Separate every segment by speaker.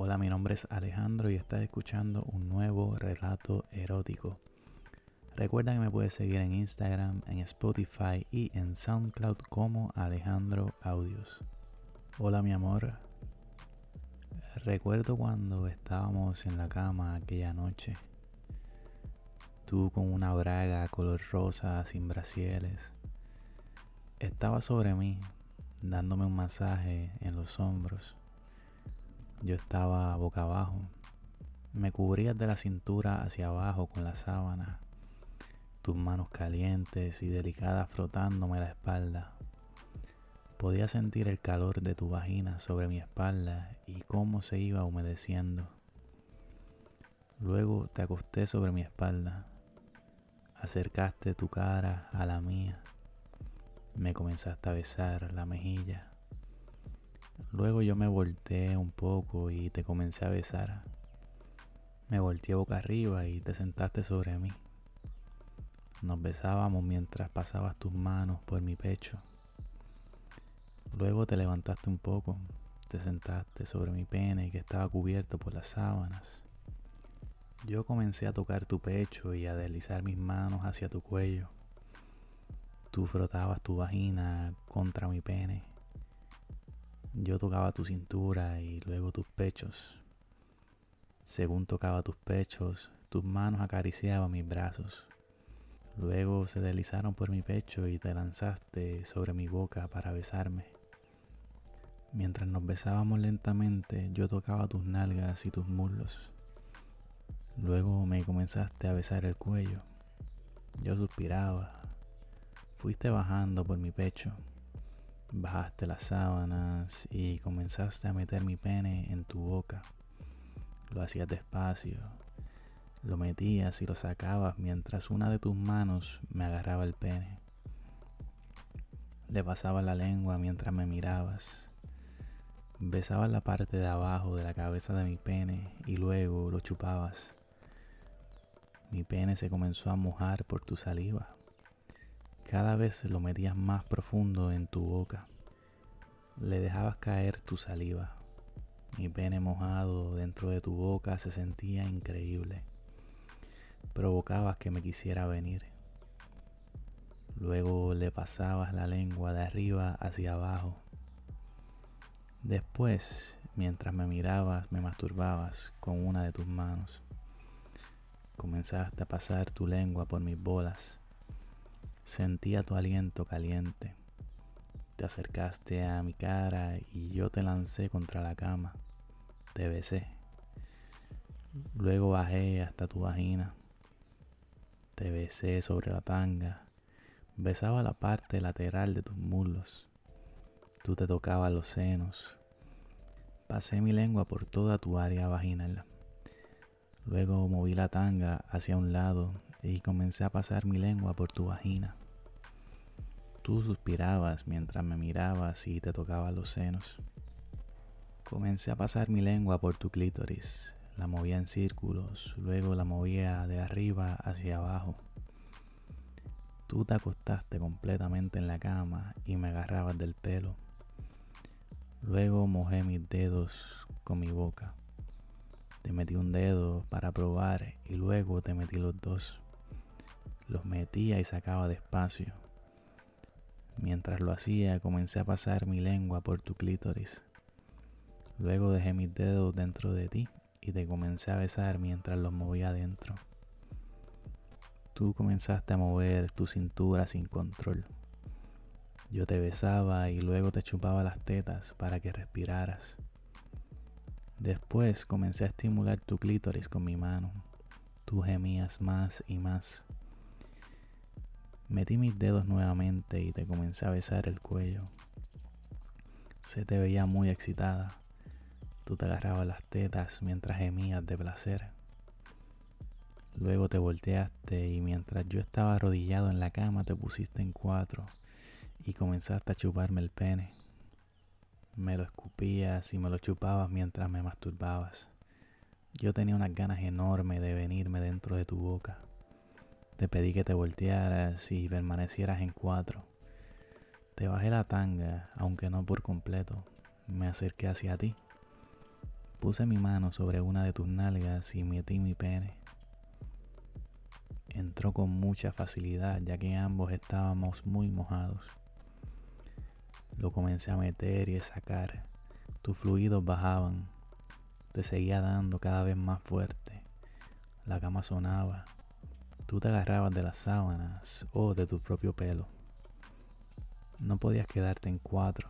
Speaker 1: Hola, mi nombre es Alejandro y estás escuchando un nuevo relato erótico. Recuerda que me puedes seguir en Instagram, en Spotify y en SoundCloud como Alejandro Audios. Hola mi amor. Recuerdo cuando estábamos en la cama aquella noche. Tú con una braga color rosa sin brasieles. Estaba sobre mí, dándome un masaje en los hombros. Yo estaba boca abajo. Me cubrías de la cintura hacia abajo con la sábana, tus manos calientes y delicadas frotándome la espalda. Podía sentir el calor de tu vagina sobre mi espalda y cómo se iba humedeciendo. Luego te acosté sobre mi espalda. Acercaste tu cara a la mía. Me comenzaste a besar la mejilla. Luego yo me volteé un poco y te comencé a besar. Me volteé boca arriba y te sentaste sobre mí. Nos besábamos mientras pasabas tus manos por mi pecho. Luego te levantaste un poco, te sentaste sobre mi pene que estaba cubierto por las sábanas. Yo comencé a tocar tu pecho y a deslizar mis manos hacia tu cuello. Tú frotabas tu vagina contra mi pene yo tocaba tu cintura y luego tus pechos. Según tocaba tus pechos, tus manos acariciaban mis brazos. Luego se deslizaron por mi pecho y te lanzaste sobre mi boca para besarme. Mientras nos besábamos lentamente, yo tocaba tus nalgas y tus muslos. Luego me comenzaste a besar el cuello. Yo suspiraba. Fuiste bajando por mi pecho. Bajaste las sábanas y comenzaste a meter mi pene en tu boca. Lo hacías despacio. Lo metías y lo sacabas mientras una de tus manos me agarraba el pene. Le pasaba la lengua mientras me mirabas. Besabas la parte de abajo de la cabeza de mi pene y luego lo chupabas. Mi pene se comenzó a mojar por tu saliva. Cada vez lo metías más profundo en tu boca. Le dejabas caer tu saliva. Mi pene mojado dentro de tu boca se sentía increíble. Provocabas que me quisiera venir. Luego le pasabas la lengua de arriba hacia abajo. Después, mientras me mirabas, me masturbabas con una de tus manos. Comenzaste a pasar tu lengua por mis bolas Sentía tu aliento caliente. Te acercaste a mi cara y yo te lancé contra la cama. Te besé. Luego bajé hasta tu vagina. Te besé sobre la tanga. Besaba la parte lateral de tus muslos. Tú te tocabas los senos. Pasé mi lengua por toda tu área vaginal. Luego moví la tanga hacia un lado y comencé a pasar mi lengua por tu vagina. Tú suspirabas mientras me mirabas y te tocaba los senos. Comencé a pasar mi lengua por tu clítoris, la movía en círculos, luego la movía de arriba hacia abajo. Tú te acostaste completamente en la cama y me agarrabas del pelo. Luego mojé mis dedos con mi boca. Te metí un dedo para probar y luego te metí los dos. Los metía y sacaba despacio. Mientras lo hacía, comencé a pasar mi lengua por tu clítoris. Luego dejé mis dedos dentro de ti y te comencé a besar mientras los movía adentro. Tú comenzaste a mover tu cintura sin control. Yo te besaba y luego te chupaba las tetas para que respiraras. Después comencé a estimular tu clítoris con mi mano. Tú gemías más y más. Metí mis dedos nuevamente y te comencé a besar el cuello. Se te veía muy excitada. Tú te agarrabas las tetas mientras gemías de placer. Luego te volteaste y mientras yo estaba arrodillado en la cama te pusiste en cuatro y comenzaste a chuparme el pene. Me lo escupías y me lo chupabas mientras me masturbabas. Yo tenía unas ganas enormes de venirme dentro de tu boca. Te pedí que te voltearas y permanecieras en cuatro. Te bajé la tanga, aunque no por completo. Me acerqué hacia ti. Puse mi mano sobre una de tus nalgas y metí mi pene. Entró con mucha facilidad ya que ambos estábamos muy mojados. Lo comencé a meter y a sacar. Tus fluidos bajaban. Te seguía dando cada vez más fuerte. La cama sonaba. Tú te agarrabas de las sábanas o de tu propio pelo. No podías quedarte en cuatro.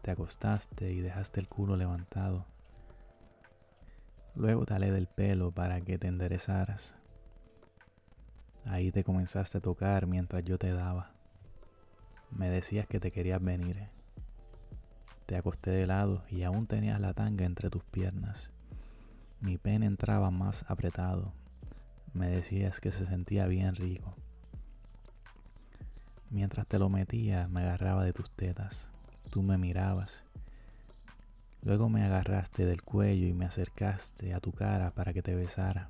Speaker 1: Te acostaste y dejaste el culo levantado. Luego te alé del pelo para que te enderezaras. Ahí te comenzaste a tocar mientras yo te daba. Me decías que te querías venir. Te acosté de lado y aún tenías la tanga entre tus piernas. Mi pene entraba más apretado. Me decías que se sentía bien rico. Mientras te lo metía, me agarraba de tus tetas. Tú me mirabas. Luego me agarraste del cuello y me acercaste a tu cara para que te besara.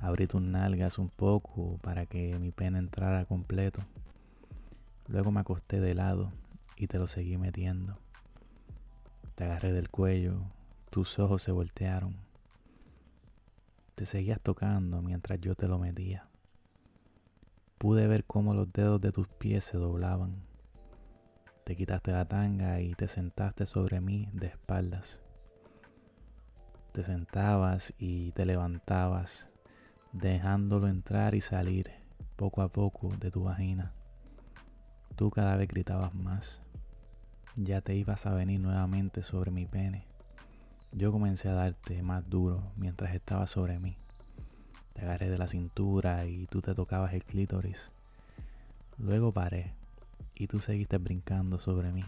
Speaker 1: Abrí tus nalgas un poco para que mi pene entrara completo. Luego me acosté de lado y te lo seguí metiendo. Te agarré del cuello, tus ojos se voltearon. Te seguías tocando mientras yo te lo metía. Pude ver cómo los dedos de tus pies se doblaban. Te quitaste la tanga y te sentaste sobre mí de espaldas. Te sentabas y te levantabas, dejándolo entrar y salir poco a poco de tu vagina. Tú cada vez gritabas más. Ya te ibas a venir nuevamente sobre mi pene. Yo comencé a darte más duro mientras estabas sobre mí. Te agarré de la cintura y tú te tocabas el clítoris. Luego paré y tú seguiste brincando sobre mí.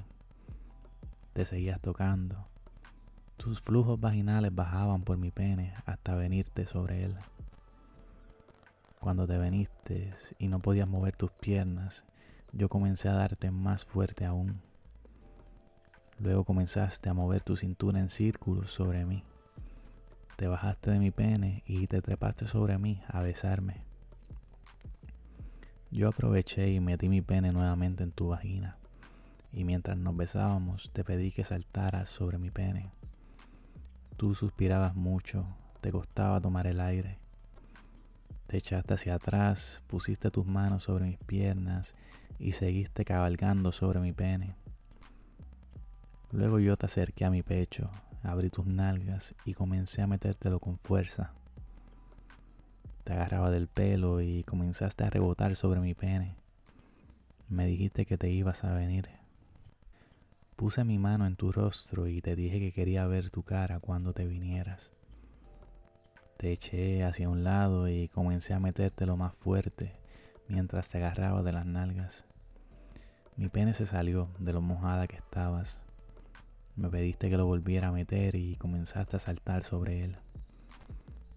Speaker 1: Te seguías tocando. Tus flujos vaginales bajaban por mi pene hasta venirte sobre él. Cuando te veniste y no podías mover tus piernas, yo comencé a darte más fuerte aún. Luego comenzaste a mover tu cintura en círculos sobre mí. Te bajaste de mi pene y te trepaste sobre mí a besarme. Yo aproveché y metí mi pene nuevamente en tu vagina. Y mientras nos besábamos, te pedí que saltaras sobre mi pene. Tú suspirabas mucho, te costaba tomar el aire. Te echaste hacia atrás, pusiste tus manos sobre mis piernas y seguiste cabalgando sobre mi pene. Luego yo te acerqué a mi pecho, abrí tus nalgas y comencé a metértelo con fuerza. Te agarraba del pelo y comenzaste a rebotar sobre mi pene. Me dijiste que te ibas a venir. Puse mi mano en tu rostro y te dije que quería ver tu cara cuando te vinieras. Te eché hacia un lado y comencé a metértelo más fuerte mientras te agarraba de las nalgas. Mi pene se salió de lo mojada que estabas. Me pediste que lo volviera a meter y comenzaste a saltar sobre él.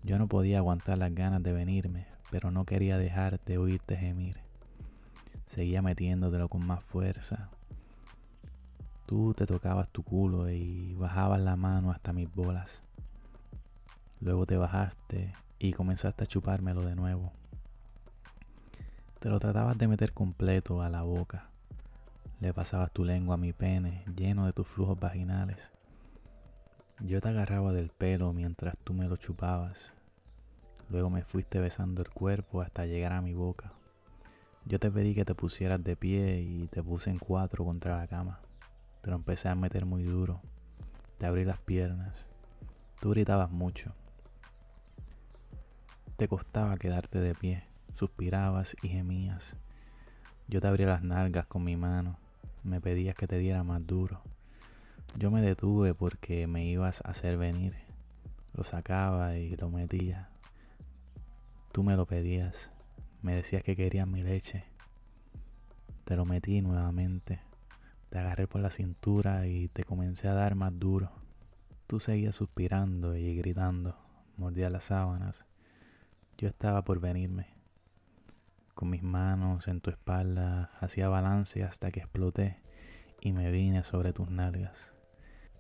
Speaker 1: Yo no podía aguantar las ganas de venirme, pero no quería dejarte oírte gemir. Seguía metiéndotelo con más fuerza. Tú te tocabas tu culo y bajabas la mano hasta mis bolas. Luego te bajaste y comenzaste a chupármelo de nuevo. Te lo tratabas de meter completo a la boca. Le pasabas tu lengua a mi pene lleno de tus flujos vaginales. Yo te agarraba del pelo mientras tú me lo chupabas. Luego me fuiste besando el cuerpo hasta llegar a mi boca. Yo te pedí que te pusieras de pie y te puse en cuatro contra la cama. Te lo empecé a meter muy duro. Te abrí las piernas. Tú gritabas mucho. Te costaba quedarte de pie suspirabas y gemías. Yo te abría las nalgas con mi mano, me pedías que te diera más duro. Yo me detuve porque me ibas a hacer venir. Lo sacaba y lo metía. Tú me lo pedías, me decías que querías mi leche. Te lo metí nuevamente. Te agarré por la cintura y te comencé a dar más duro. Tú seguías suspirando y gritando, mordía las sábanas. Yo estaba por venirme. Con mis manos en tu espalda hacía balance hasta que exploté y me vine sobre tus nalgas.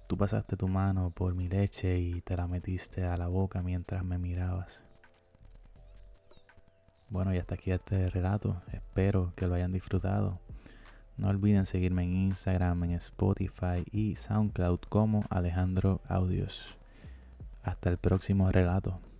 Speaker 1: Tú pasaste tu mano por mi leche y te la metiste a la boca mientras me mirabas. Bueno, y hasta aquí este relato. Espero que lo hayan disfrutado. No olviden seguirme en Instagram, en Spotify y SoundCloud como Alejandro Audios. Hasta el próximo relato.